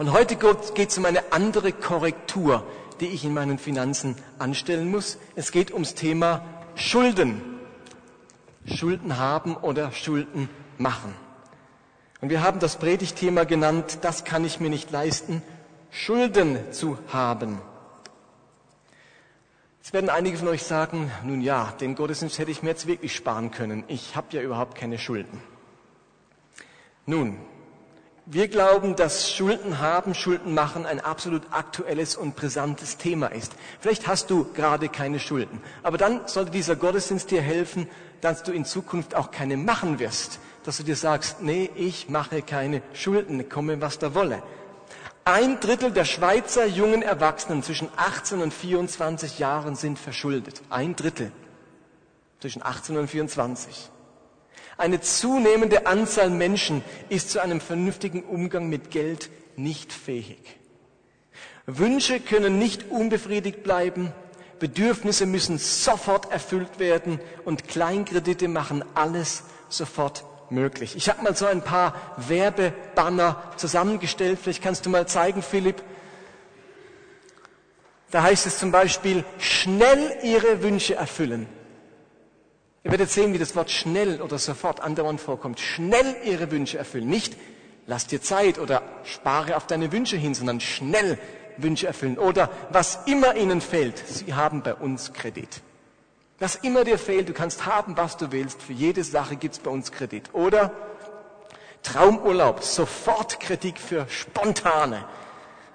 Und heute geht es um eine andere Korrektur, die ich in meinen Finanzen anstellen muss. Es geht ums Thema Schulden. Schulden haben oder Schulden machen. Und wir haben das Predigtthema genannt, das kann ich mir nicht leisten, Schulden zu haben. Jetzt werden einige von euch sagen, nun ja, den Gottesdienst hätte ich mir jetzt wirklich sparen können. Ich habe ja überhaupt keine Schulden. Nun, wir glauben, dass Schulden haben, Schulden machen ein absolut aktuelles und brisantes Thema ist. Vielleicht hast du gerade keine Schulden, aber dann sollte dieser Gottesdienst dir helfen, dass du in Zukunft auch keine machen wirst. Dass du dir sagst, nee, ich mache keine Schulden, komme was da wolle. Ein Drittel der Schweizer jungen Erwachsenen zwischen 18 und 24 Jahren sind verschuldet. Ein Drittel zwischen 18 und 24. Eine zunehmende Anzahl Menschen ist zu einem vernünftigen Umgang mit Geld nicht fähig. Wünsche können nicht unbefriedigt bleiben, Bedürfnisse müssen sofort erfüllt werden und Kleinkredite machen alles sofort möglich. Ich habe mal so ein paar Werbebanner zusammengestellt. Vielleicht kannst du mal zeigen, Philipp. Da heißt es zum Beispiel, schnell Ihre Wünsche erfüllen. Ihr werdet sehen, wie das Wort schnell oder sofort andauernd vorkommt. Schnell Ihre Wünsche erfüllen. Nicht, lass dir Zeit oder spare auf deine Wünsche hin, sondern schnell Wünsche erfüllen. Oder was immer Ihnen fehlt, Sie haben bei uns Kredit. Was immer dir fehlt, du kannst haben, was du willst. Für jede Sache gibt's bei uns Kredit. Oder Traumurlaub, sofort Kredit für spontane.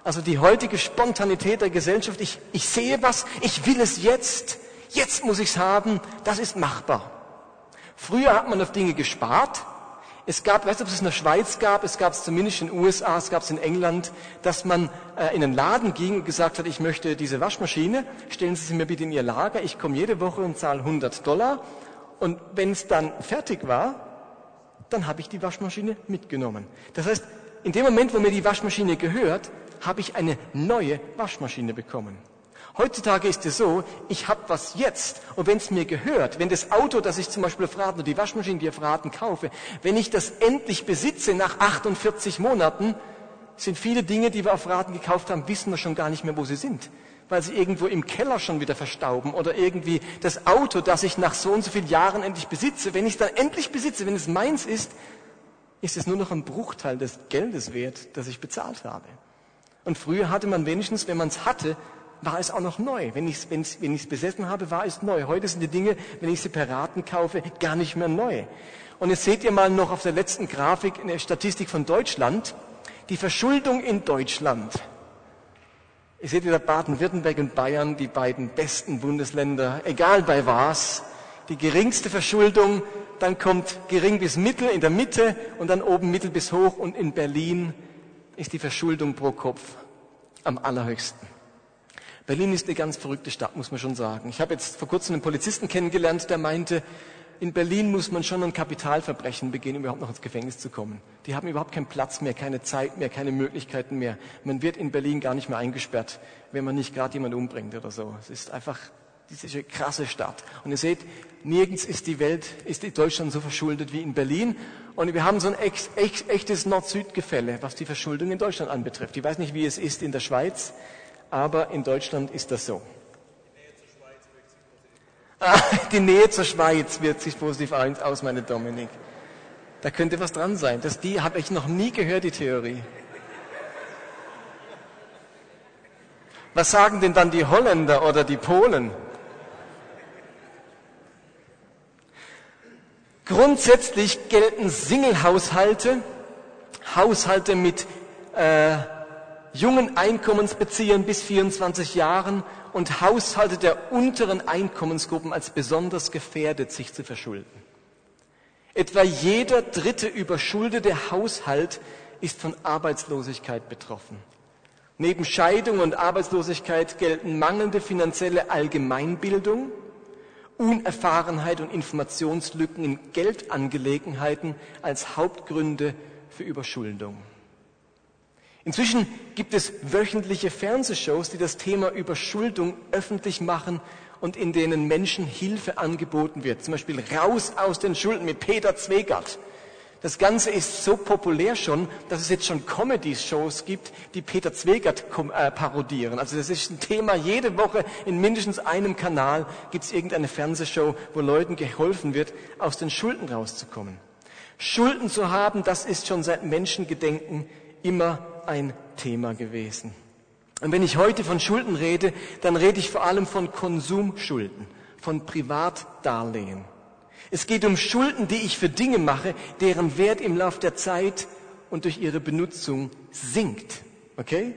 Also die heutige Spontanität der Gesellschaft, ich, ich sehe was, ich will es jetzt, jetzt muss ich's haben, das ist machbar. Früher hat man auf Dinge gespart, es gab, weißt du, ob es in der Schweiz gab, es gab es zumindest in den USA, es gab es in England, dass man äh, in einen Laden ging und gesagt hat, ich möchte diese Waschmaschine, stellen Sie sie mir bitte in Ihr Lager, ich komme jede Woche und zahle 100 Dollar. Und wenn es dann fertig war, dann habe ich die Waschmaschine mitgenommen. Das heißt, in dem Moment, wo mir die Waschmaschine gehört, habe ich eine neue Waschmaschine bekommen. Heutzutage ist es so, ich habe was jetzt und wenn es mir gehört, wenn das Auto, das ich zum Beispiel auf Raten oder die Waschmaschine, die ich auf Raten kaufe, wenn ich das endlich besitze nach 48 Monaten, sind viele Dinge, die wir auf Raten gekauft haben, wissen wir schon gar nicht mehr, wo sie sind. Weil sie irgendwo im Keller schon wieder verstauben oder irgendwie das Auto, das ich nach so und so vielen Jahren endlich besitze, wenn ich es dann endlich besitze, wenn es meins ist, ist es nur noch ein Bruchteil des Geldes wert, das ich bezahlt habe. Und früher hatte man wenigstens, wenn man es hatte, war es auch noch neu. Wenn ich es wenn wenn besessen habe, war es neu. Heute sind die Dinge, wenn ich sie per Raten kaufe, gar nicht mehr neu. Und jetzt seht ihr mal noch auf der letzten Grafik eine Statistik von Deutschland. Die Verschuldung in Deutschland. Ihr seht wieder Baden-Württemberg und Bayern, die beiden besten Bundesländer, egal bei was. Die geringste Verschuldung, dann kommt gering bis mittel in der Mitte und dann oben mittel bis hoch und in Berlin ist die Verschuldung pro Kopf am allerhöchsten. Berlin ist eine ganz verrückte Stadt, muss man schon sagen. Ich habe jetzt vor kurzem einen Polizisten kennengelernt, der meinte, in Berlin muss man schon ein Kapitalverbrechen begehen, um überhaupt noch ins Gefängnis zu kommen. Die haben überhaupt keinen Platz mehr, keine Zeit mehr, keine Möglichkeiten mehr. Man wird in Berlin gar nicht mehr eingesperrt, wenn man nicht gerade jemanden umbringt oder so. Es ist einfach diese krasse Stadt. Und ihr seht, nirgends ist die Welt, ist Deutschland so verschuldet wie in Berlin. Und wir haben so ein echt, echt, echtes Nord-Süd-Gefälle, was die Verschuldung in Deutschland anbetrifft. Ich weiß nicht, wie es ist in der Schweiz aber in Deutschland ist das so. Die Nähe zur Schweiz wirkt sich positiv aus, meine Dominik. Da könnte was dran sein. Das die habe ich noch nie gehört, die Theorie. Was sagen denn dann die Holländer oder die Polen? Grundsätzlich gelten Single-Haushalte, Haushalte mit äh, jungen Einkommensbeziehern bis 24 Jahren und Haushalte der unteren Einkommensgruppen als besonders gefährdet, sich zu verschulden. Etwa jeder dritte überschuldete Haushalt ist von Arbeitslosigkeit betroffen. Neben Scheidung und Arbeitslosigkeit gelten mangelnde finanzielle Allgemeinbildung, Unerfahrenheit und Informationslücken in Geldangelegenheiten als Hauptgründe für Überschuldung. Inzwischen gibt es wöchentliche Fernsehshows, die das Thema Überschuldung öffentlich machen und in denen Menschen Hilfe angeboten wird. Zum Beispiel Raus aus den Schulden mit Peter Zwegert. Das Ganze ist so populär schon, dass es jetzt schon Comedy-Shows gibt, die Peter Zwegert äh, parodieren. Also das ist ein Thema. Jede Woche in mindestens einem Kanal gibt es irgendeine Fernsehshow, wo Leuten geholfen wird, aus den Schulden rauszukommen. Schulden zu haben, das ist schon seit Menschengedenken immer ein Thema gewesen. Und wenn ich heute von Schulden rede, dann rede ich vor allem von Konsumschulden, von Privatdarlehen. Es geht um Schulden, die ich für Dinge mache, deren Wert im Laufe der Zeit und durch ihre Benutzung sinkt. Okay?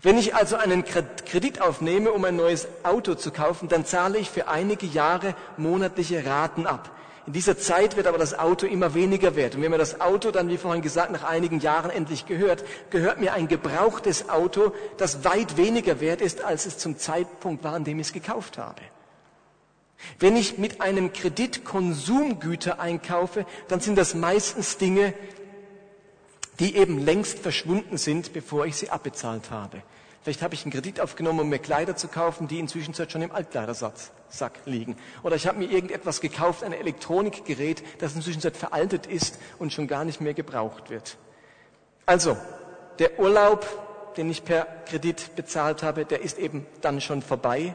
Wenn ich also einen Kredit aufnehme, um ein neues Auto zu kaufen, dann zahle ich für einige Jahre monatliche Raten ab. In dieser Zeit wird aber das Auto immer weniger wert. Und wenn mir das Auto dann, wie vorhin gesagt, nach einigen Jahren endlich gehört, gehört mir ein gebrauchtes Auto, das weit weniger wert ist, als es zum Zeitpunkt war, an dem ich es gekauft habe. Wenn ich mit einem Kredit Konsumgüter einkaufe, dann sind das meistens Dinge, die eben längst verschwunden sind, bevor ich sie abbezahlt habe. Vielleicht habe ich einen Kredit aufgenommen, um mir Kleider zu kaufen, die inzwischen schon im Altkleidersack liegen. Oder ich habe mir irgendetwas gekauft, ein Elektronikgerät, das inzwischen veraltet ist und schon gar nicht mehr gebraucht wird. Also, der Urlaub, den ich per Kredit bezahlt habe, der ist eben dann schon vorbei.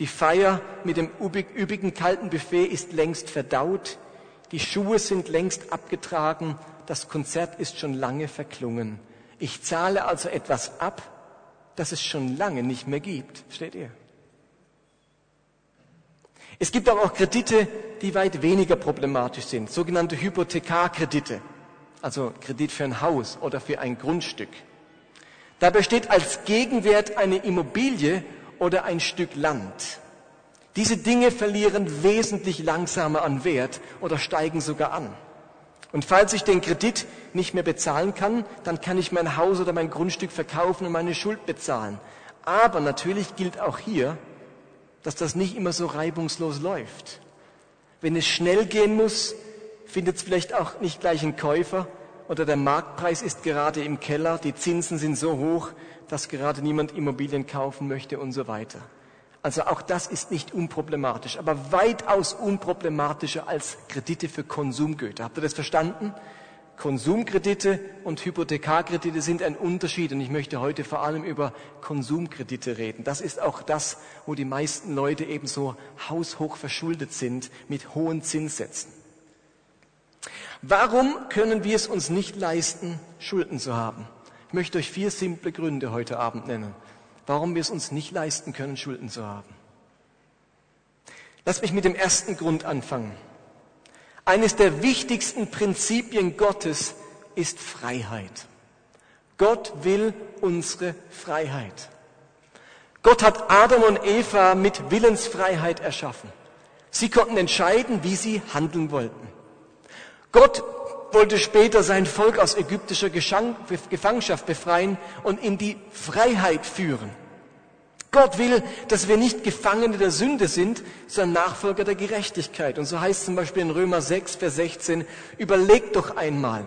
Die Feier mit dem üppigen kalten Buffet ist längst verdaut. Die Schuhe sind längst abgetragen. Das Konzert ist schon lange verklungen. Ich zahle also etwas ab, das es schon lange nicht mehr gibt. Steht ihr? Es gibt aber auch Kredite, die weit weniger problematisch sind, sogenannte Hypothekarkredite, also Kredit für ein Haus oder für ein Grundstück. Da besteht als Gegenwert eine Immobilie oder ein Stück Land. Diese Dinge verlieren wesentlich langsamer an Wert oder steigen sogar an. Und falls ich den Kredit nicht mehr bezahlen kann, dann kann ich mein Haus oder mein Grundstück verkaufen und meine Schuld bezahlen. Aber natürlich gilt auch hier, dass das nicht immer so reibungslos läuft. Wenn es schnell gehen muss, findet es vielleicht auch nicht gleich einen Käufer oder der Marktpreis ist gerade im Keller, die Zinsen sind so hoch, dass gerade niemand Immobilien kaufen möchte und so weiter. Also auch das ist nicht unproblematisch, aber weitaus unproblematischer als Kredite für Konsumgüter. Habt ihr das verstanden? Konsumkredite und Hypothekarkredite sind ein Unterschied und ich möchte heute vor allem über Konsumkredite reden. Das ist auch das, wo die meisten Leute eben so haushoch verschuldet sind mit hohen Zinssätzen. Warum können wir es uns nicht leisten, Schulden zu haben? Ich möchte euch vier simple Gründe heute Abend nennen, warum wir es uns nicht leisten können, Schulden zu haben. Lass mich mit dem ersten Grund anfangen. Eines der wichtigsten Prinzipien Gottes ist Freiheit. Gott will unsere Freiheit. Gott hat Adam und Eva mit Willensfreiheit erschaffen. Sie konnten entscheiden, wie sie handeln wollten. Gott wollte später sein Volk aus ägyptischer Gefangenschaft befreien und in die Freiheit führen. Gott will, dass wir nicht Gefangene der Sünde sind, sondern Nachfolger der Gerechtigkeit. Und so heißt zum Beispiel in Römer 6, Vers 16, überlegt doch einmal,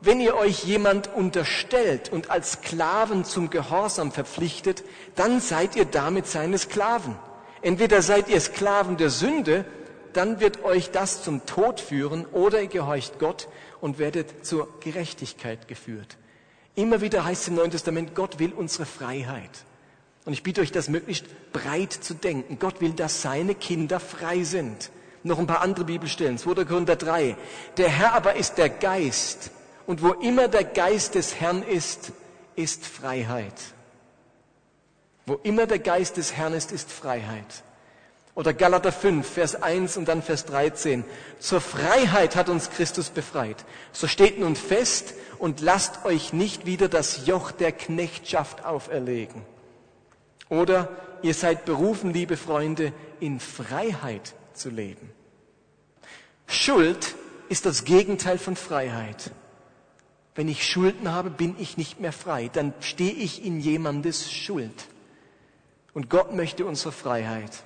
wenn ihr euch jemand unterstellt und als Sklaven zum Gehorsam verpflichtet, dann seid ihr damit seine Sklaven. Entweder seid ihr Sklaven der Sünde, dann wird euch das zum Tod führen, oder ihr gehorcht Gott und werdet zur Gerechtigkeit geführt. Immer wieder heißt es im Neuen Testament, Gott will unsere Freiheit. Und ich bitte euch, das möglichst breit zu denken. Gott will, dass seine Kinder frei sind. Noch ein paar andere Bibelstellen. 2. Korinther 3. Der Herr aber ist der Geist. Und wo immer der Geist des Herrn ist, ist Freiheit. Wo immer der Geist des Herrn ist, ist Freiheit. Oder Galater 5, Vers 1 und dann Vers 13. Zur Freiheit hat uns Christus befreit. So steht nun fest und lasst euch nicht wieder das Joch der Knechtschaft auferlegen. Oder ihr seid berufen, liebe Freunde, in Freiheit zu leben. Schuld ist das Gegenteil von Freiheit. Wenn ich Schulden habe, bin ich nicht mehr frei. Dann stehe ich in jemandes Schuld. Und Gott möchte unsere Freiheit.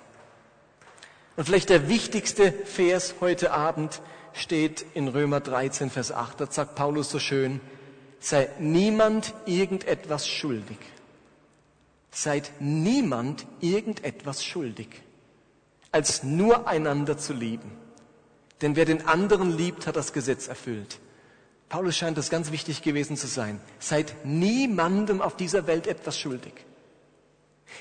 Und vielleicht der wichtigste Vers heute Abend steht in Römer 13, Vers 8. Da sagt Paulus so schön, sei niemand irgendetwas schuldig. Seid niemand irgendetwas schuldig, als nur einander zu lieben. Denn wer den anderen liebt, hat das Gesetz erfüllt. Paulus scheint das ganz wichtig gewesen zu sein. Seid niemandem auf dieser Welt etwas schuldig.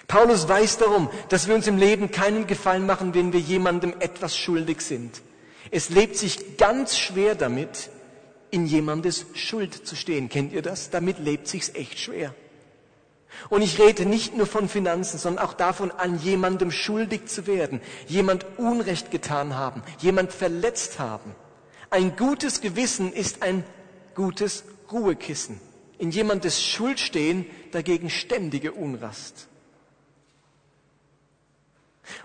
Paulus weiß darum, dass wir uns im Leben keinen Gefallen machen, wenn wir jemandem etwas schuldig sind. Es lebt sich ganz schwer damit, in jemandes Schuld zu stehen. Kennt ihr das? Damit lebt sich's echt schwer. Und ich rede nicht nur von Finanzen, sondern auch davon, an jemandem schuldig zu werden, jemand Unrecht getan haben, jemand verletzt haben. Ein gutes Gewissen ist ein gutes Ruhekissen. In jemandes Schuld stehen, dagegen ständige Unrast.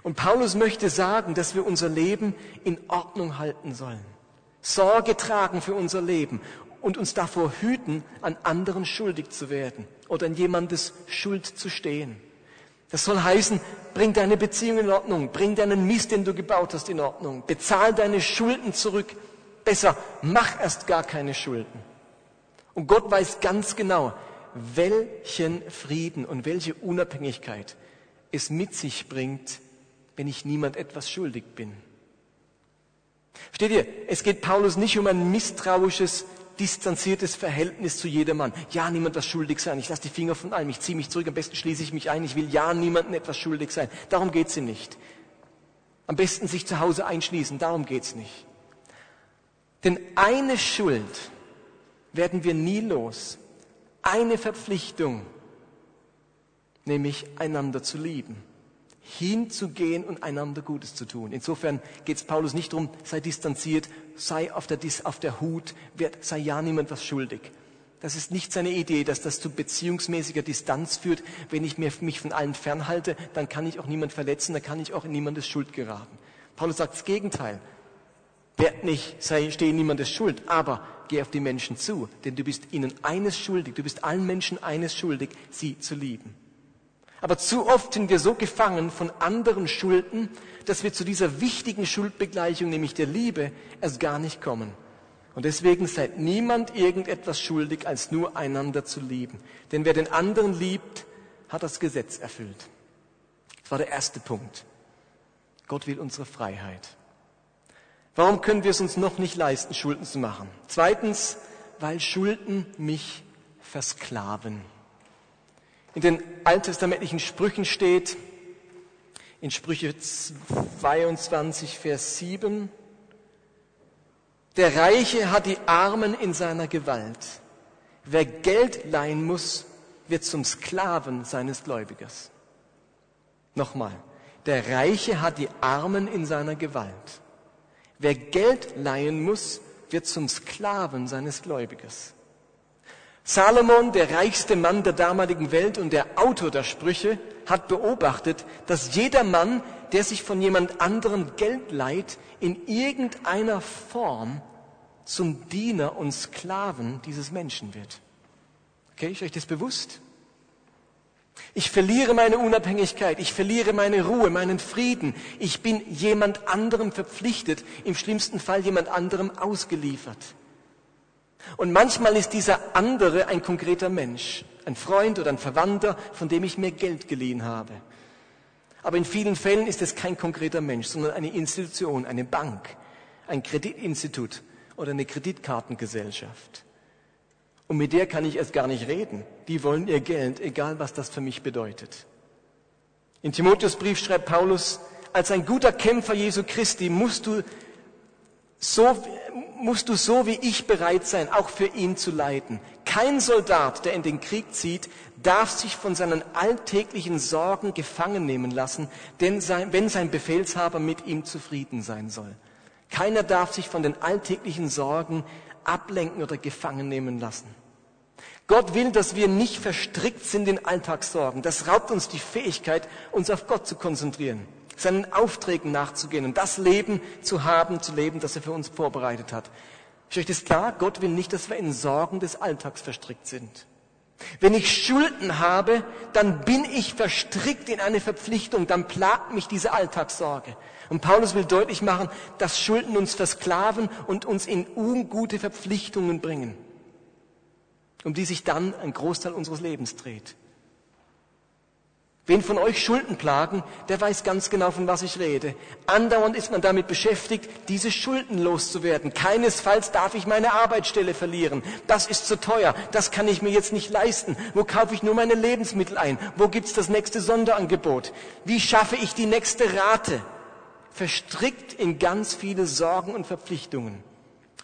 Und Paulus möchte sagen, dass wir unser Leben in Ordnung halten sollen. Sorge tragen für unser Leben und uns davor hüten, an anderen schuldig zu werden oder in jemandes Schuld zu stehen. Das soll heißen, bring deine Beziehung in Ordnung, bring deinen Mist, den du gebaut hast, in Ordnung, bezahl deine Schulden zurück. Besser, mach erst gar keine Schulden. Und Gott weiß ganz genau, welchen Frieden und welche Unabhängigkeit es mit sich bringt, wenn ich niemand etwas schuldig bin. Versteht ihr? Es geht Paulus nicht um ein misstrauisches, distanziertes Verhältnis zu jedermann. Ja, niemand was schuldig sein. Ich lasse die Finger von allem. Ich ziehe mich zurück. Am besten schließe ich mich ein. Ich will ja niemandem etwas schuldig sein. Darum geht's ihm nicht. Am besten sich zu Hause einschließen. Darum geht's nicht. Denn eine Schuld werden wir nie los. Eine Verpflichtung, nämlich einander zu lieben hinzugehen und einander Gutes zu tun. Insofern geht es Paulus nicht darum, sei distanziert, sei auf der, auf der Hut, sei ja niemand was schuldig. Das ist nicht seine Idee, dass das zu beziehungsmäßiger Distanz führt. Wenn ich mich von allen fernhalte, dann kann ich auch niemand verletzen, dann kann ich auch in niemandes Schuld geraten. Paulus sagt das Gegenteil. Werd nicht, sei, stehe niemandes Schuld, aber geh auf die Menschen zu, denn du bist ihnen eines schuldig, du bist allen Menschen eines schuldig, sie zu lieben. Aber zu oft sind wir so gefangen von anderen Schulden, dass wir zu dieser wichtigen Schuldbegleichung, nämlich der Liebe, erst gar nicht kommen. Und deswegen seid niemand irgendetwas schuldig, als nur einander zu lieben. Denn wer den anderen liebt, hat das Gesetz erfüllt. Das war der erste Punkt. Gott will unsere Freiheit. Warum können wir es uns noch nicht leisten, Schulden zu machen? Zweitens, weil Schulden mich versklaven in den alttestamentlichen Sprüchen steht, in Sprüche 22, Vers 7, der Reiche hat die Armen in seiner Gewalt. Wer Geld leihen muss, wird zum Sklaven seines Gläubigers. Nochmal, der Reiche hat die Armen in seiner Gewalt. Wer Geld leihen muss, wird zum Sklaven seines Gläubigers. Salomon, der reichste Mann der damaligen Welt und der Autor der Sprüche, hat beobachtet, dass jeder Mann, der sich von jemand anderem Geld leiht, in irgendeiner Form zum Diener und Sklaven dieses Menschen wird. Okay, ist euch das bewusst? Ich verliere meine Unabhängigkeit, ich verliere meine Ruhe, meinen Frieden. Ich bin jemand anderem verpflichtet, im schlimmsten Fall jemand anderem ausgeliefert. Und manchmal ist dieser andere ein konkreter Mensch, ein Freund oder ein Verwandter, von dem ich mir Geld geliehen habe. Aber in vielen Fällen ist es kein konkreter Mensch, sondern eine Institution, eine Bank, ein Kreditinstitut oder eine Kreditkartengesellschaft. Und mit der kann ich erst gar nicht reden. Die wollen ihr Geld, egal was das für mich bedeutet. In Timotheus Brief schreibt Paulus, als ein guter Kämpfer Jesu Christi musst du so musst du so wie ich bereit sein, auch für ihn zu leiden. Kein Soldat, der in den Krieg zieht, darf sich von seinen alltäglichen Sorgen gefangen nehmen lassen, denn sein, wenn sein Befehlshaber mit ihm zufrieden sein soll. Keiner darf sich von den alltäglichen Sorgen ablenken oder gefangen nehmen lassen. Gott will, dass wir nicht verstrickt sind in Alltagssorgen. Das raubt uns die Fähigkeit, uns auf Gott zu konzentrieren seinen Aufträgen nachzugehen und das Leben zu haben, zu leben, das er für uns vorbereitet hat. Ist euch das klar? Gott will nicht, dass wir in Sorgen des Alltags verstrickt sind. Wenn ich Schulden habe, dann bin ich verstrickt in eine Verpflichtung, dann plagt mich diese Alltagssorge. Und Paulus will deutlich machen, dass Schulden uns versklaven und uns in ungute Verpflichtungen bringen, um die sich dann ein Großteil unseres Lebens dreht. Wen von euch Schulden plagen, der weiß ganz genau, von was ich rede. Andauernd ist man damit beschäftigt, diese Schulden loszuwerden. Keinesfalls darf ich meine Arbeitsstelle verlieren. Das ist zu teuer. Das kann ich mir jetzt nicht leisten. Wo kaufe ich nur meine Lebensmittel ein? Wo gibt's das nächste Sonderangebot? Wie schaffe ich die nächste Rate? Verstrickt in ganz viele Sorgen und Verpflichtungen.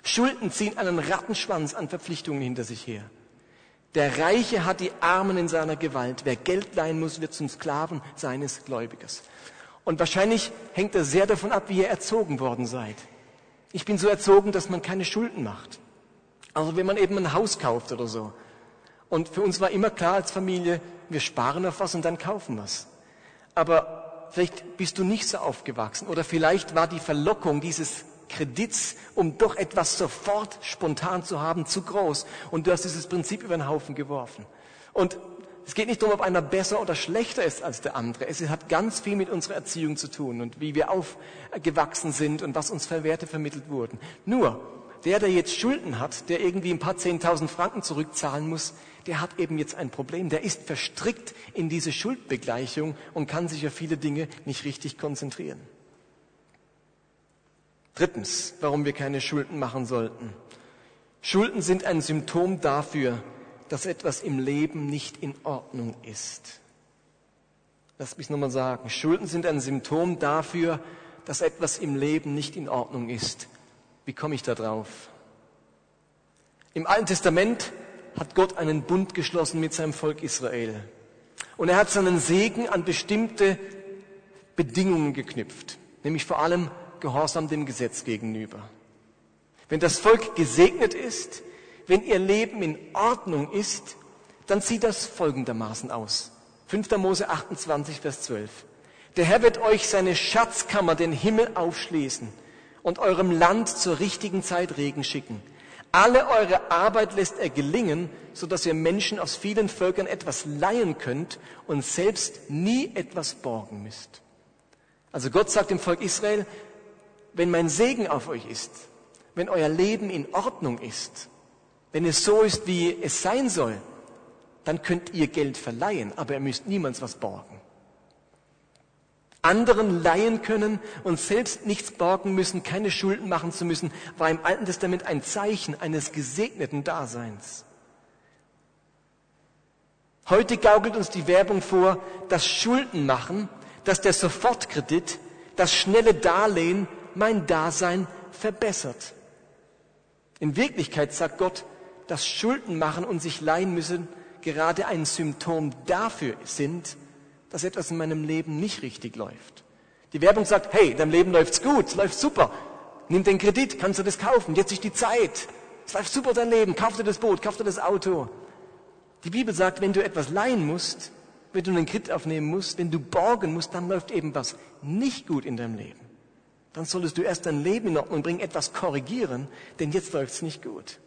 Schulden ziehen einen Rattenschwanz an Verpflichtungen hinter sich her. Der Reiche hat die Armen in seiner Gewalt. Wer Geld leihen muss, wird zum Sklaven seines Gläubigers. Und wahrscheinlich hängt das sehr davon ab, wie ihr erzogen worden seid. Ich bin so erzogen, dass man keine Schulden macht. Also wenn man eben ein Haus kauft oder so. Und für uns war immer klar als Familie, wir sparen auf was und dann kaufen was. Aber vielleicht bist du nicht so aufgewachsen oder vielleicht war die Verlockung dieses Kredits, um doch etwas sofort spontan zu haben, zu groß. Und du hast dieses Prinzip über den Haufen geworfen. Und es geht nicht darum, ob einer besser oder schlechter ist als der andere. Es hat ganz viel mit unserer Erziehung zu tun und wie wir aufgewachsen sind und was uns für Werte vermittelt wurden. Nur, der, der jetzt Schulden hat, der irgendwie ein paar Zehntausend Franken zurückzahlen muss, der hat eben jetzt ein Problem. Der ist verstrickt in diese Schuldbegleichung und kann sich auf viele Dinge nicht richtig konzentrieren. Drittens, warum wir keine Schulden machen sollten. Schulden sind ein Symptom dafür, dass etwas im Leben nicht in Ordnung ist. Lass mich nochmal sagen. Schulden sind ein Symptom dafür, dass etwas im Leben nicht in Ordnung ist. Wie komme ich da drauf? Im Alten Testament hat Gott einen Bund geschlossen mit seinem Volk Israel. Und er hat seinen Segen an bestimmte Bedingungen geknüpft. Nämlich vor allem Gehorsam dem Gesetz gegenüber. Wenn das Volk gesegnet ist, wenn ihr Leben in Ordnung ist, dann sieht das folgendermaßen aus. 5. Mose 28, Vers 12. Der Herr wird euch seine Schatzkammer, den Himmel aufschließen und eurem Land zur richtigen Zeit Regen schicken. Alle eure Arbeit lässt er gelingen, so dass ihr Menschen aus vielen Völkern etwas leihen könnt und selbst nie etwas borgen müsst. Also Gott sagt dem Volk Israel, wenn mein Segen auf euch ist, wenn euer Leben in Ordnung ist, wenn es so ist, wie es sein soll, dann könnt ihr Geld verleihen, aber ihr müsst niemals was borgen. Anderen leihen können und selbst nichts borgen müssen, keine Schulden machen zu müssen, war im Alten Testament ein Zeichen eines gesegneten Daseins. Heute gaukelt uns die Werbung vor, dass Schulden machen, dass der Sofortkredit, das schnelle Darlehen mein Dasein verbessert. In Wirklichkeit sagt Gott, dass Schulden machen und sich leihen müssen gerade ein Symptom dafür sind, dass etwas in meinem Leben nicht richtig läuft. Die Werbung sagt, hey, dein Leben läuft's gut, läuft super. Nimm den Kredit, kannst du das kaufen, jetzt ist die Zeit. Es läuft super dein Leben, kauf dir das Boot, kauf dir das Auto. Die Bibel sagt, wenn du etwas leihen musst, wenn du einen Kredit aufnehmen musst, wenn du borgen musst, dann läuft eben was nicht gut in deinem Leben dann solltest du erst dein Leben in Ordnung bringen, etwas korrigieren, denn jetzt läuft es nicht gut.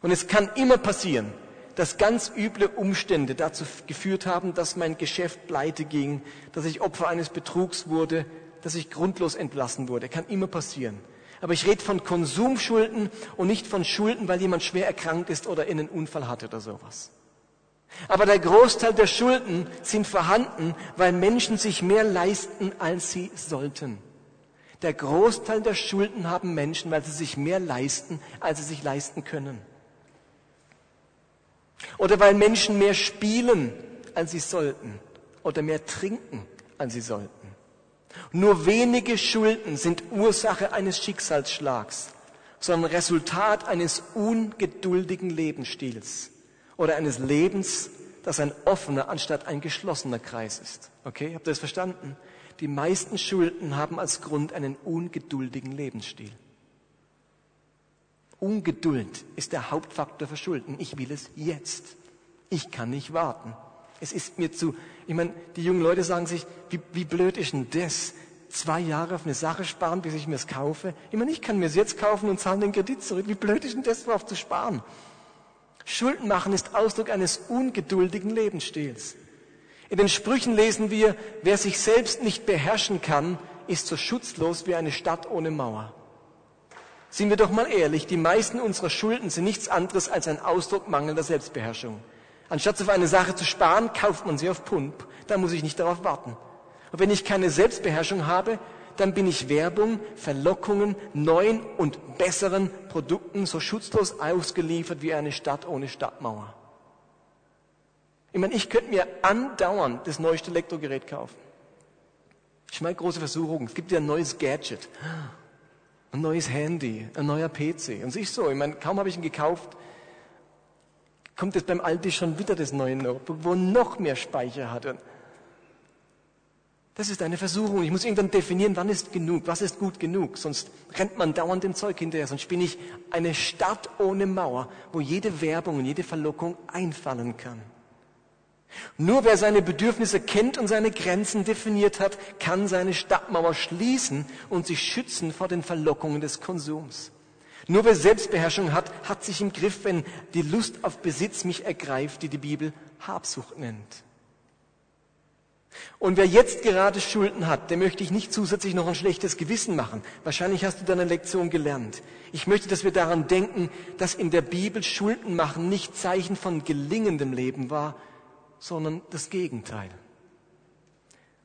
Und es kann immer passieren, dass ganz üble Umstände dazu geführt haben, dass mein Geschäft pleite ging, dass ich Opfer eines Betrugs wurde, dass ich grundlos entlassen wurde. Kann immer passieren. Aber ich rede von Konsumschulden und nicht von Schulden, weil jemand schwer erkrankt ist oder in einen Unfall hatte oder sowas. Aber der Großteil der Schulden sind vorhanden, weil Menschen sich mehr leisten, als sie sollten. Der Großteil der Schulden haben Menschen, weil sie sich mehr leisten, als sie sich leisten können. Oder weil Menschen mehr spielen, als sie sollten. Oder mehr trinken, als sie sollten. Nur wenige Schulden sind Ursache eines Schicksalsschlags, sondern Resultat eines ungeduldigen Lebensstils oder eines Lebens, das ein offener anstatt ein geschlossener Kreis ist. Okay, habt ihr das verstanden? Die meisten Schulden haben als Grund einen ungeduldigen Lebensstil. Ungeduld ist der Hauptfaktor für Schulden. Ich will es jetzt. Ich kann nicht warten. Es ist mir zu, ich meine, die jungen Leute sagen sich, wie, wie blöd ist denn das? Zwei Jahre auf eine Sache sparen, bis ich mir es kaufe. Ich meine, ich kann mir es jetzt kaufen und zahle den Kredit zurück. Wie blöd ist denn das, darauf zu sparen? Schulden machen ist Ausdruck eines ungeduldigen Lebensstils. In den Sprüchen lesen wir, wer sich selbst nicht beherrschen kann, ist so schutzlos wie eine Stadt ohne Mauer. Sind wir doch mal ehrlich, die meisten unserer Schulden sind nichts anderes als ein Ausdruck mangelnder Selbstbeherrschung. Anstatt auf eine Sache zu sparen, kauft man sie auf Pump. Da muss ich nicht darauf warten. Und wenn ich keine Selbstbeherrschung habe, dann bin ich Werbung, Verlockungen, neuen und besseren Produkten so schutzlos ausgeliefert wie eine Stadt ohne Stadtmauer. Ich meine, ich könnte mir andauernd das neueste Elektrogerät kaufen. Ich meine, große Versuchung. Es gibt ja ein neues Gadget, ein neues Handy, ein neuer PC. Und ich so, ich meine, kaum habe ich ihn gekauft, kommt jetzt beim Aldi schon wieder das neue Notebook, wo noch mehr Speicher hat. Das ist eine Versuchung. Ich muss irgendwann definieren, wann ist genug, was ist gut genug. Sonst rennt man dauernd dem Zeug hinterher. Sonst bin ich eine Stadt ohne Mauer, wo jede Werbung und jede Verlockung einfallen kann. Nur wer seine Bedürfnisse kennt und seine Grenzen definiert hat, kann seine Stadtmauer schließen und sich schützen vor den Verlockungen des Konsums. Nur wer Selbstbeherrschung hat, hat sich im Griff, wenn die Lust auf Besitz mich ergreift, die die Bibel Habsucht nennt. Und wer jetzt gerade Schulden hat, dem möchte ich nicht zusätzlich noch ein schlechtes Gewissen machen. Wahrscheinlich hast du deine Lektion gelernt. Ich möchte, dass wir daran denken, dass in der Bibel Schulden machen nicht Zeichen von gelingendem Leben war, sondern das Gegenteil.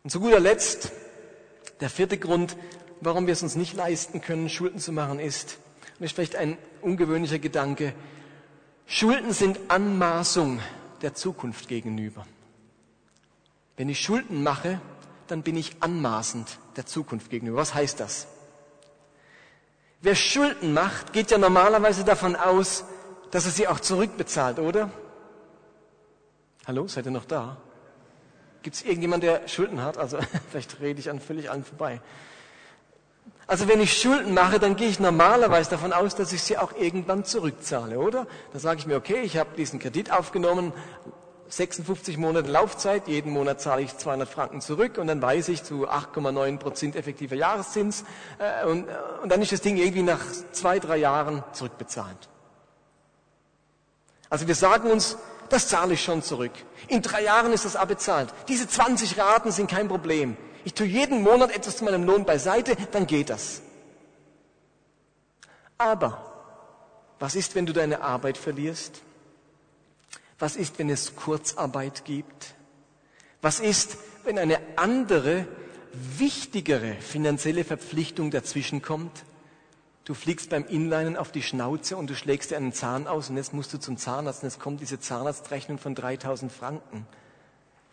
Und zu guter Letzt, der vierte Grund, warum wir es uns nicht leisten können, Schulden zu machen, ist, und das ist vielleicht ein ungewöhnlicher Gedanke, Schulden sind Anmaßung der Zukunft gegenüber. Wenn ich Schulden mache, dann bin ich anmaßend der Zukunft gegenüber. Was heißt das? Wer Schulden macht, geht ja normalerweise davon aus, dass er sie auch zurückbezahlt, oder? Hallo, seid ihr noch da? Gibt es irgendjemand, der Schulden hat? Also vielleicht rede ich an völlig allen vorbei. Also wenn ich Schulden mache, dann gehe ich normalerweise davon aus, dass ich sie auch irgendwann zurückzahle, oder? Da sage ich mir, okay, ich habe diesen Kredit aufgenommen, 56 Monate Laufzeit, jeden Monat zahle ich 200 Franken zurück und dann weiß ich zu 8,9 Prozent effektiver Jahreszins äh, und, äh, und dann ist das Ding irgendwie nach zwei, drei Jahren zurückbezahlt. Also wir sagen uns, das zahle ich schon zurück. In drei Jahren ist das abbezahlt. Diese 20 Raten sind kein Problem. Ich tue jeden Monat etwas zu meinem Lohn beiseite, dann geht das. Aber was ist, wenn du deine Arbeit verlierst? Was ist, wenn es Kurzarbeit gibt? Was ist, wenn eine andere, wichtigere finanzielle Verpflichtung dazwischenkommt? Du fliegst beim Inlinen auf die Schnauze und du schlägst dir einen Zahn aus und jetzt musst du zum Zahnarzt und jetzt kommt diese Zahnarztrechnung von 3000 Franken.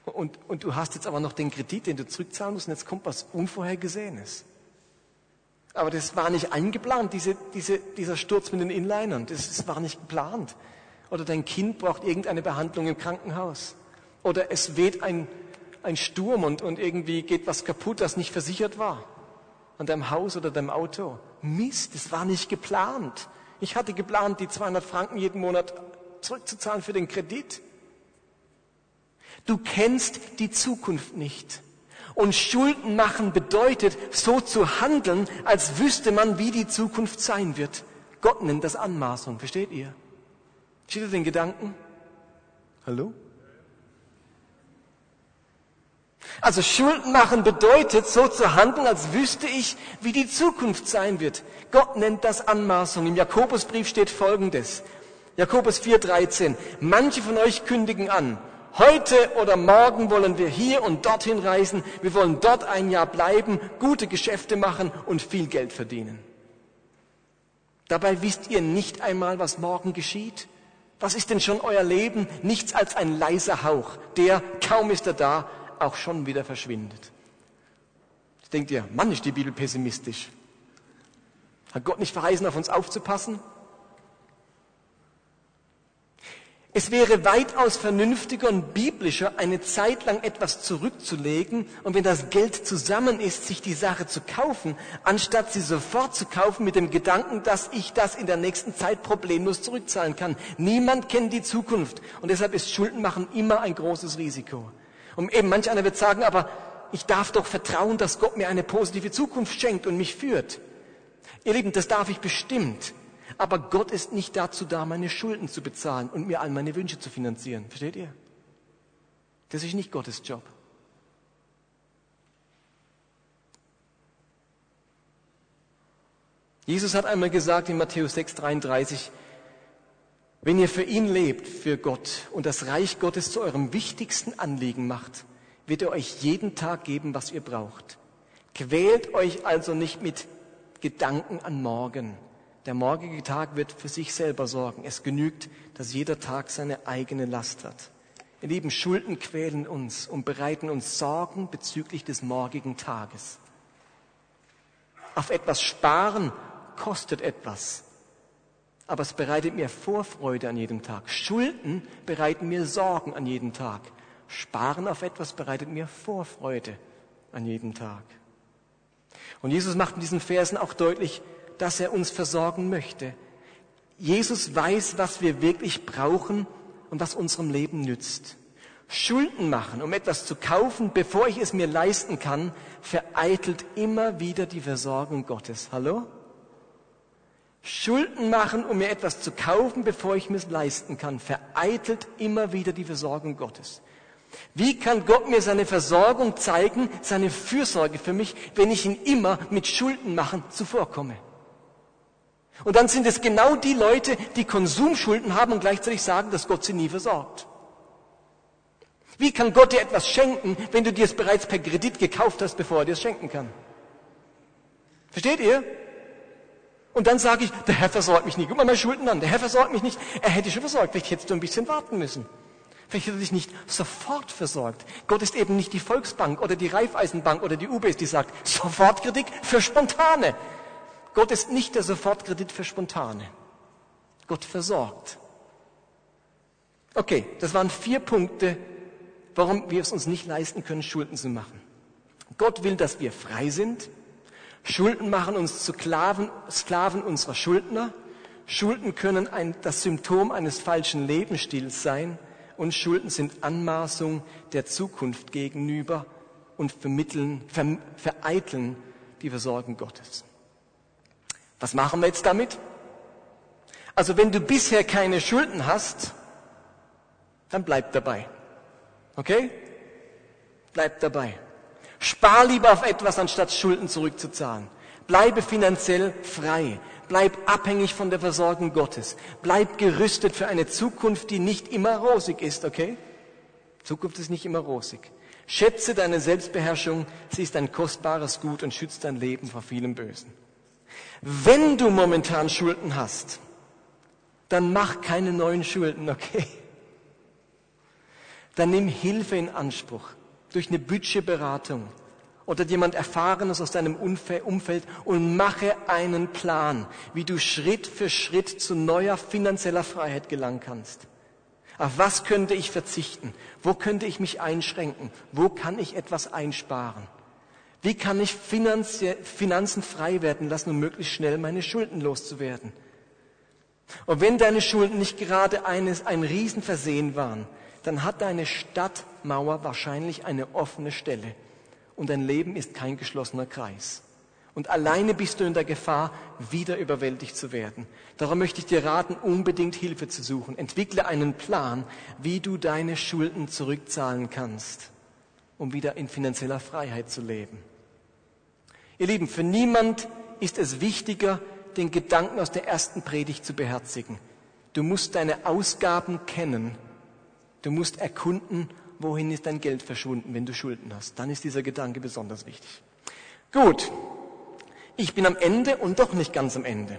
Und, und du hast jetzt aber noch den Kredit, den du zurückzahlen musst und jetzt kommt was Unvorhergesehenes. Aber das war nicht eingeplant, diese, diese, dieser Sturz mit den Inlinern. Das, das war nicht geplant. Oder dein Kind braucht irgendeine Behandlung im Krankenhaus. Oder es weht ein, ein Sturm und, und irgendwie geht was kaputt, das nicht versichert war an deinem Haus oder deinem Auto. Mist, das war nicht geplant. Ich hatte geplant, die 200 Franken jeden Monat zurückzuzahlen für den Kredit. Du kennst die Zukunft nicht. Und Schulden machen bedeutet, so zu handeln, als wüsste man, wie die Zukunft sein wird. Gott nennt das Anmaßung, versteht ihr? Steht ihr den Gedanken? Hallo? Also Schulden machen bedeutet, so zu handeln, als wüsste ich, wie die Zukunft sein wird. Gott nennt das Anmaßung. Im Jakobusbrief steht Folgendes. Jakobus 4,13. Manche von euch kündigen an. Heute oder morgen wollen wir hier und dorthin reisen. Wir wollen dort ein Jahr bleiben, gute Geschäfte machen und viel Geld verdienen. Dabei wisst ihr nicht einmal, was morgen geschieht. Was ist denn schon euer Leben? Nichts als ein leiser Hauch, der, kaum ist er da, auch schon wieder verschwindet. Jetzt denkt ihr, Mann, ist die Bibel pessimistisch. Hat Gott nicht verheißen, auf uns aufzupassen? Es wäre weitaus vernünftiger und biblischer, eine Zeit lang etwas zurückzulegen und wenn das Geld zusammen ist, sich die Sache zu kaufen, anstatt sie sofort zu kaufen mit dem Gedanken, dass ich das in der nächsten Zeit problemlos zurückzahlen kann. Niemand kennt die Zukunft und deshalb ist Schuldenmachen immer ein großes Risiko. Und eben manch einer wird sagen, aber ich darf doch vertrauen, dass Gott mir eine positive Zukunft schenkt und mich führt. Ihr Lieben, das darf ich bestimmt. Aber Gott ist nicht dazu da, meine Schulden zu bezahlen und mir all meine Wünsche zu finanzieren. Versteht ihr? Das ist nicht Gottes Job. Jesus hat einmal gesagt in Matthäus 6, 33, Wenn ihr für ihn lebt, für Gott und das Reich Gottes zu eurem wichtigsten Anliegen macht, wird er euch jeden Tag geben, was ihr braucht. Quält euch also nicht mit Gedanken an morgen. Der morgige Tag wird für sich selber sorgen. Es genügt, dass jeder Tag seine eigene Last hat. Ihr Lieben, Schulden quälen uns und bereiten uns Sorgen bezüglich des morgigen Tages. Auf etwas sparen kostet etwas, aber es bereitet mir Vorfreude an jedem Tag. Schulden bereiten mir Sorgen an jedem Tag. Sparen auf etwas bereitet mir Vorfreude an jedem Tag. Und Jesus macht in diesen Versen auch deutlich, dass er uns versorgen möchte. Jesus weiß, was wir wirklich brauchen und was unserem Leben nützt. Schulden machen, um etwas zu kaufen, bevor ich es mir leisten kann, vereitelt immer wieder die Versorgung Gottes. Hallo? Schulden machen, um mir etwas zu kaufen, bevor ich mir es leisten kann, vereitelt immer wieder die Versorgung Gottes. Wie kann Gott mir seine Versorgung zeigen, seine Fürsorge für mich, wenn ich ihn immer mit Schulden machen zuvorkomme? Und dann sind es genau die Leute, die Konsumschulden haben und gleichzeitig sagen, dass Gott sie nie versorgt. Wie kann Gott dir etwas schenken, wenn du dir es bereits per Kredit gekauft hast, bevor er dir es schenken kann? Versteht ihr? Und dann sage ich, der Herr versorgt mich nie. Guck mal meine Schulden an. Der Herr versorgt mich nicht. Er hätte schon versorgt. Vielleicht hättest du ein bisschen warten müssen. Vielleicht hat er dich nicht sofort versorgt. Gott ist eben nicht die Volksbank oder die Raiffeisenbank oder die UBS, die sagt, Sofortkredit für Spontane. Gott ist nicht der Sofortkredit für Spontane. Gott versorgt. Okay, das waren vier Punkte, warum wir es uns nicht leisten können, Schulden zu machen. Gott will, dass wir frei sind. Schulden machen uns zu Sklaven, Sklaven unserer Schuldner. Schulden können ein, das Symptom eines falschen Lebensstils sein und Schulden sind Anmaßung der Zukunft gegenüber und vermitteln, ver, vereiteln die Versorgung Gottes. Was machen wir jetzt damit? Also wenn du bisher keine Schulden hast, dann bleib dabei. Okay? Bleib dabei. Spar lieber auf etwas, anstatt Schulden zurückzuzahlen. Bleibe finanziell frei. Bleib abhängig von der Versorgung Gottes. Bleib gerüstet für eine Zukunft, die nicht immer rosig ist, okay? Zukunft ist nicht immer rosig. Schätze deine Selbstbeherrschung, sie ist ein kostbares Gut und schützt dein Leben vor vielem Bösen. Wenn du momentan Schulden hast, dann mach keine neuen Schulden, okay? Dann nimm Hilfe in Anspruch durch eine Budgetberatung, oder jemand Erfahrenes aus deinem Umfeld und mache einen Plan, wie du Schritt für Schritt zu neuer finanzieller Freiheit gelangen kannst. Auf was könnte ich verzichten? Wo könnte ich mich einschränken? Wo kann ich etwas einsparen? Wie kann ich Finanzen frei werden lassen, um möglichst schnell meine Schulden loszuwerden? Und wenn deine Schulden nicht gerade eines, ein Riesenversehen waren, dann hat deine Stadtmauer wahrscheinlich eine offene Stelle und dein Leben ist kein geschlossener Kreis. Und alleine bist du in der Gefahr, wieder überwältigt zu werden. Darum möchte ich dir raten, unbedingt Hilfe zu suchen. Entwickle einen Plan, wie du deine Schulden zurückzahlen kannst, um wieder in finanzieller Freiheit zu leben. Ihr Lieben, für niemand ist es wichtiger, den Gedanken aus der ersten Predigt zu beherzigen. Du musst deine Ausgaben kennen. Du musst erkunden, wohin ist dein Geld verschwunden, wenn du Schulden hast. Dann ist dieser Gedanke besonders wichtig. Gut, ich bin am Ende und doch nicht ganz am Ende.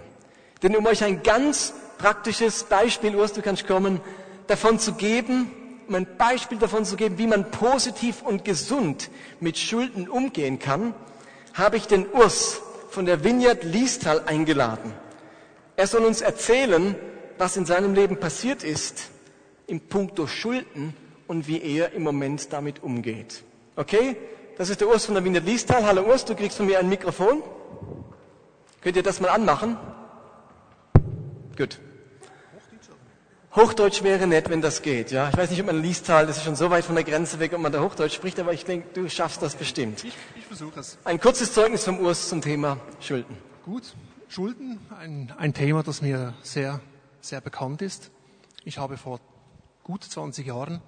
Denn um euch ein ganz praktisches Beispiel, Urs, du kannst kommen, davon zu geben, um ein Beispiel davon zu geben, wie man positiv und gesund mit Schulden umgehen kann, habe ich den Urs von der Vineyard Liestal eingeladen. Er soll uns erzählen, was in seinem Leben passiert ist im Punkto Schulden und wie er im Moment damit umgeht. Okay? Das ist der Urs von der Wiener Liestal. Hallo Urs, du kriegst von mir ein Mikrofon. Könnt ihr das mal anmachen? Gut. Hochdeutsch wäre nett, wenn das geht. Ja, ich weiß nicht, ob man Liestal, das ist schon so weit von der Grenze weg, ob man da Hochdeutsch spricht, aber ich denke, du schaffst das bestimmt. Ich, ich versuche es. Ein kurzes Zeugnis vom Urs zum Thema Schulden. Gut, Schulden, ein, ein Thema, das mir sehr, sehr bekannt ist. Ich habe vor gut 20 Jahren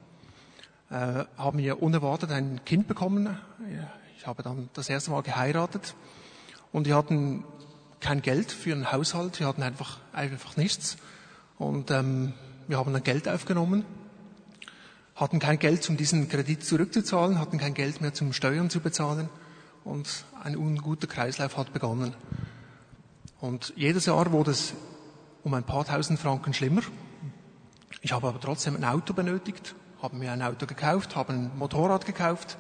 äh, haben wir unerwartet ein Kind bekommen. Ich habe dann das erste Mal geheiratet und wir hatten kein Geld für einen Haushalt, wir hatten einfach, einfach nichts. Und ähm, wir haben dann Geld aufgenommen, hatten kein Geld, um diesen Kredit zurückzuzahlen, hatten kein Geld mehr zum Steuern zu bezahlen und ein unguter Kreislauf hat begonnen. Und jedes Jahr wurde es um ein paar tausend Franken schlimmer. Ich habe aber trotzdem ein Auto benötigt, habe mir ein Auto gekauft, habe ein Motorrad gekauft,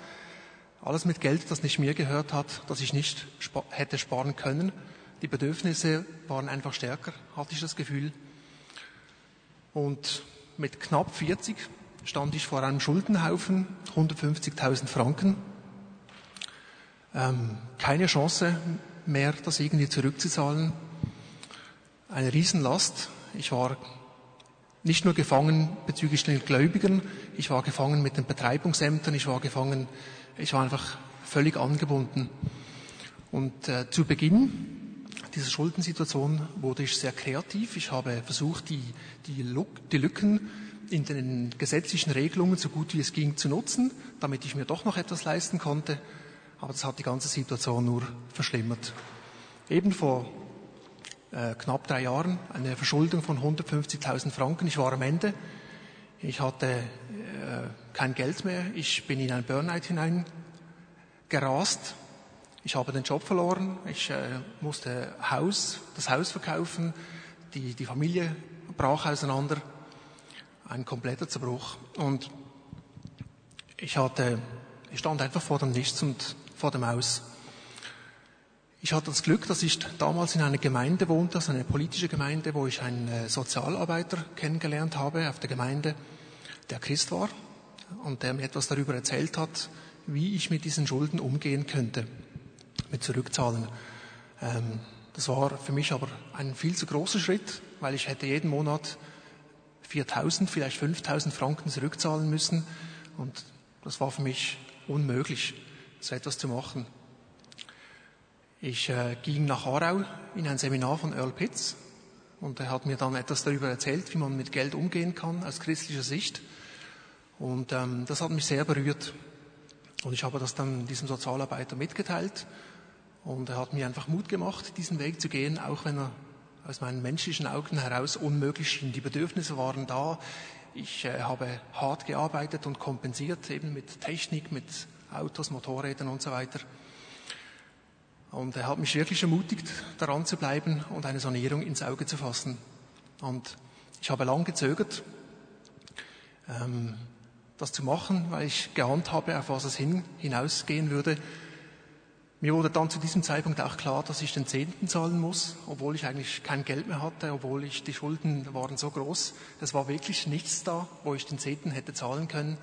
alles mit Geld, das nicht mir gehört hat, das ich nicht hätte sparen können. Die Bedürfnisse waren einfach stärker, hatte ich das Gefühl. Und mit knapp 40 stand ich vor einem Schuldenhaufen, 150.000 Franken. Ähm, keine Chance mehr, das irgendwie zurückzuzahlen. Eine Riesenlast. Ich war nicht nur gefangen bezüglich den Gläubigen, ich war gefangen mit den Betreibungsämtern, ich war gefangen, ich war einfach völlig angebunden. Und äh, zu Beginn dieser Schuldensituation wurde ich sehr kreativ. Ich habe versucht, die, die, die Lücken in den gesetzlichen Regelungen so gut wie es ging zu nutzen, damit ich mir doch noch etwas leisten konnte. Aber das hat die ganze Situation nur verschlimmert. Eben vor äh, knapp drei Jahren eine Verschuldung von 150.000 Franken. Ich war am Ende. Ich hatte äh, kein Geld mehr. Ich bin in ein Burnout hineingerast. Ich habe den Job verloren. Ich äh, musste Haus, das Haus verkaufen. Die, die Familie brach auseinander. Ein kompletter Zerbruch. Und ich hatte, ich stand einfach vor dem Nichts und vor dem Aus. Ich hatte das Glück, dass ich damals in einer Gemeinde wohnte, also eine politische Gemeinde, wo ich einen äh, Sozialarbeiter kennengelernt habe auf der Gemeinde, der Christ war und der mir etwas darüber erzählt hat, wie ich mit diesen Schulden umgehen könnte, mit Zurückzahlen. Ähm, das war für mich aber ein viel zu großer Schritt, weil ich hätte jeden Monat 4.000, vielleicht 5.000 Franken zurückzahlen müssen und das war für mich unmöglich, so etwas zu machen. Ich äh, ging nach Aarau in ein Seminar von Earl Pitts und er hat mir dann etwas darüber erzählt, wie man mit Geld umgehen kann aus christlicher Sicht. Und ähm, das hat mich sehr berührt. Und ich habe das dann diesem Sozialarbeiter mitgeteilt. Und er hat mir einfach Mut gemacht, diesen Weg zu gehen, auch wenn er aus meinen menschlichen Augen heraus unmöglich schien. Die Bedürfnisse waren da. Ich äh, habe hart gearbeitet und kompensiert, eben mit Technik, mit Autos, Motorrädern und so weiter. Und er hat mich wirklich ermutigt, daran zu bleiben und eine Sanierung ins Auge zu fassen. Und ich habe lang gezögert, ähm, das zu machen, weil ich geahnt habe, auf was es hin, hinausgehen würde. Mir wurde dann zu diesem Zeitpunkt auch klar, dass ich den Zehnten zahlen muss, obwohl ich eigentlich kein Geld mehr hatte, obwohl ich, die Schulden waren so groß. Es war wirklich nichts da, wo ich den Zehnten hätte zahlen können.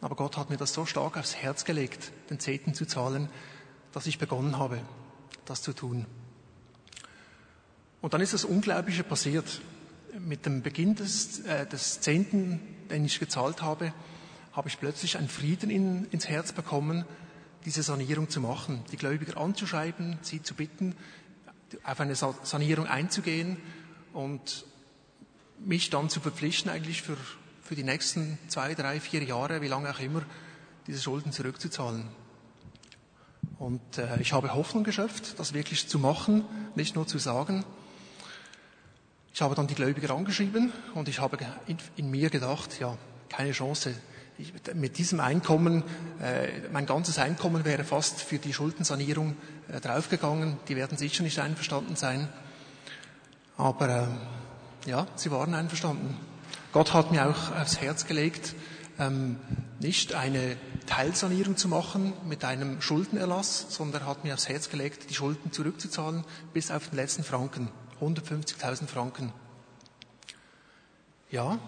Aber Gott hat mir das so stark aufs Herz gelegt, den Zehnten zu zahlen, dass ich begonnen habe das zu tun. Und dann ist das Unglaubliche passiert. Mit dem Beginn des, äh, des Zehnten, den ich gezahlt habe, habe ich plötzlich einen Frieden in, ins Herz bekommen, diese Sanierung zu machen, die Gläubiger anzuschreiben, sie zu bitten, auf eine Sanierung einzugehen und mich dann zu verpflichten, eigentlich für, für die nächsten zwei, drei, vier Jahre, wie lange auch immer, diese Schulden zurückzuzahlen. Und äh, ich habe Hoffnung geschöpft, das wirklich zu machen, nicht nur zu sagen. Ich habe dann die Gläubiger angeschrieben und ich habe in, in mir gedacht, ja, keine Chance. Ich, mit diesem Einkommen, äh, mein ganzes Einkommen wäre fast für die Schuldensanierung äh, draufgegangen. Die werden sicher nicht einverstanden sein. Aber äh, ja, sie waren einverstanden. Gott hat mir auch aufs Herz gelegt, ähm, nicht eine Teilsanierung zu machen mit einem Schuldenerlass, sondern er hat mir aufs Herz gelegt, die Schulden zurückzuzahlen bis auf den letzten Franken, 150.000 Franken. Ja,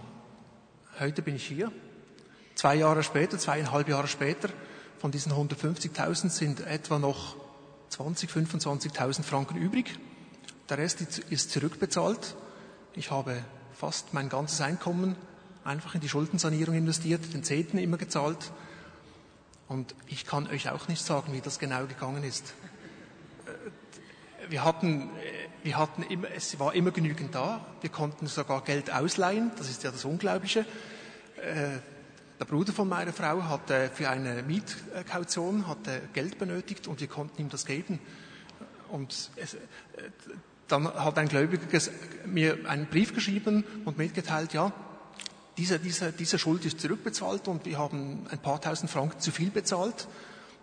heute bin ich hier. Zwei Jahre später, zweieinhalb Jahre später, von diesen 150.000 sind etwa noch 20, 25.000 Franken übrig. Der Rest ist zurückbezahlt. Ich habe fast mein ganzes Einkommen einfach in die Schuldensanierung investiert, den Zehnten immer gezahlt. Und ich kann euch auch nicht sagen, wie das genau gegangen ist. Wir hatten, wir hatten immer, es war immer genügend da. Wir konnten sogar Geld ausleihen. Das ist ja das Unglaubliche. Äh, der Bruder von meiner Frau hatte für eine Mietkaution hatte Geld benötigt und wir konnten ihm das geben. Und es, äh, dann hat ein Gläubiger mir einen Brief geschrieben und mitgeteilt, ja, diese, diese, diese Schuld ist zurückbezahlt und wir haben ein paar tausend Franken zu viel bezahlt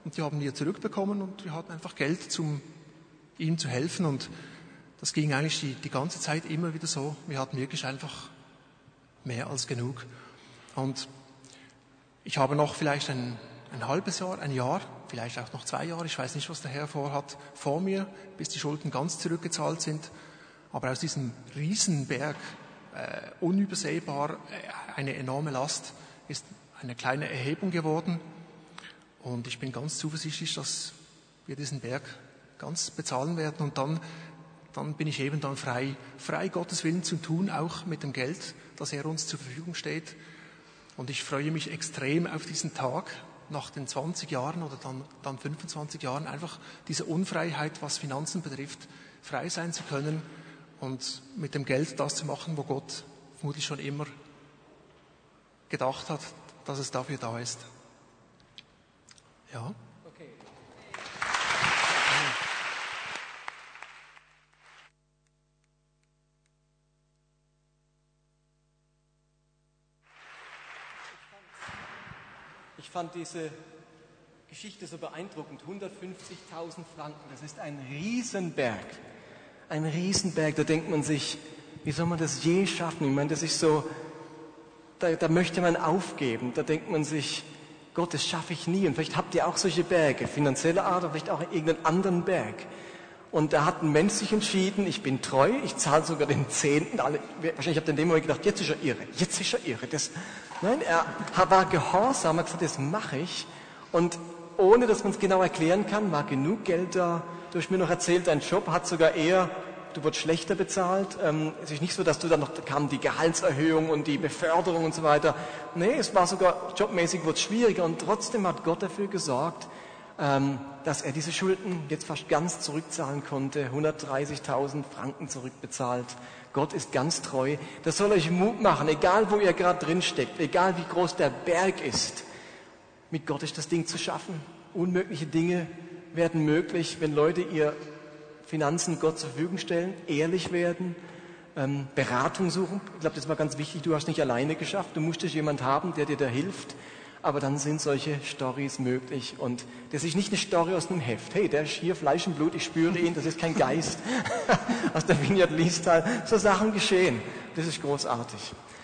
und die haben wir zurückbekommen und wir hatten einfach Geld, um ihm zu helfen und das ging eigentlich die, die ganze Zeit immer wieder so. Wir hatten wirklich einfach mehr als genug. Und ich habe noch vielleicht ein, ein halbes Jahr, ein Jahr, vielleicht auch noch zwei Jahre, ich weiß nicht, was der Herr vorhat, vor mir, bis die Schulden ganz zurückgezahlt sind. Aber aus diesem Riesenberg, äh, unübersehbar, äh, eine enorme Last, ist eine kleine Erhebung geworden. Und ich bin ganz zuversichtlich, dass wir diesen Berg ganz bezahlen werden und dann, dann bin ich eben dann frei, frei Gottes Willen zu tun, auch mit dem Geld, das er uns zur Verfügung steht. Und ich freue mich extrem auf diesen Tag, nach den 20 Jahren oder dann, dann 25 Jahren, einfach diese Unfreiheit, was Finanzen betrifft, frei sein zu können und mit dem Geld das zu machen, wo Gott vermutlich schon immer gedacht hat, dass es dafür da ist. Ja. Ich fand diese Geschichte so beeindruckend. 150.000 Franken, das ist ein Riesenberg. Ein Riesenberg, da denkt man sich, wie soll man das je schaffen? Ich meine, das ist so, da, da möchte man aufgeben. Da denkt man sich, Gott, das schaffe ich nie. Und vielleicht habt ihr auch solche Berge, finanzielle Art, oder vielleicht auch irgendeinen anderen Berg. Und da hat ein Mensch sich entschieden, ich bin treu, ich zahle sogar den Zehnten. Alle, wahrscheinlich habt ihr in dem Moment gedacht, jetzt ist er irre, jetzt ist er irre. Das, nein, er war gehorsam, hat gesagt, das mache ich. Und ohne, dass man es genau erklären kann, war genug Geld da. Du hast mir noch erzählt, dein Job hat sogar eher, du wurdest schlechter bezahlt. Ähm, es ist nicht so, dass du dann noch, da kam die Gehaltserhöhung und die Beförderung und so weiter. Nee, es war sogar, jobmäßig wurde es schwieriger. Und trotzdem hat Gott dafür gesorgt, dass er diese Schulden jetzt fast ganz zurückzahlen konnte, 130.000 Franken zurückbezahlt. Gott ist ganz treu. Das soll euch Mut machen, egal wo ihr gerade drin steckt, egal wie groß der Berg ist. Mit Gott ist das Ding zu schaffen. Unmögliche Dinge werden möglich, wenn Leute ihr Finanzen Gott zur Verfügung stellen, ehrlich werden, ähm, Beratung suchen. Ich glaube, das war ganz wichtig. Du hast nicht alleine geschafft. Du musstest jemand haben, der dir da hilft aber dann sind solche Stories möglich. Und das ist nicht eine Story aus einem Heft. Hey, der ist hier Fleisch und Blut, ich spüre ihn, das ist kein Geist aus der Vineyard Liestal. So Sachen geschehen. Das ist großartig.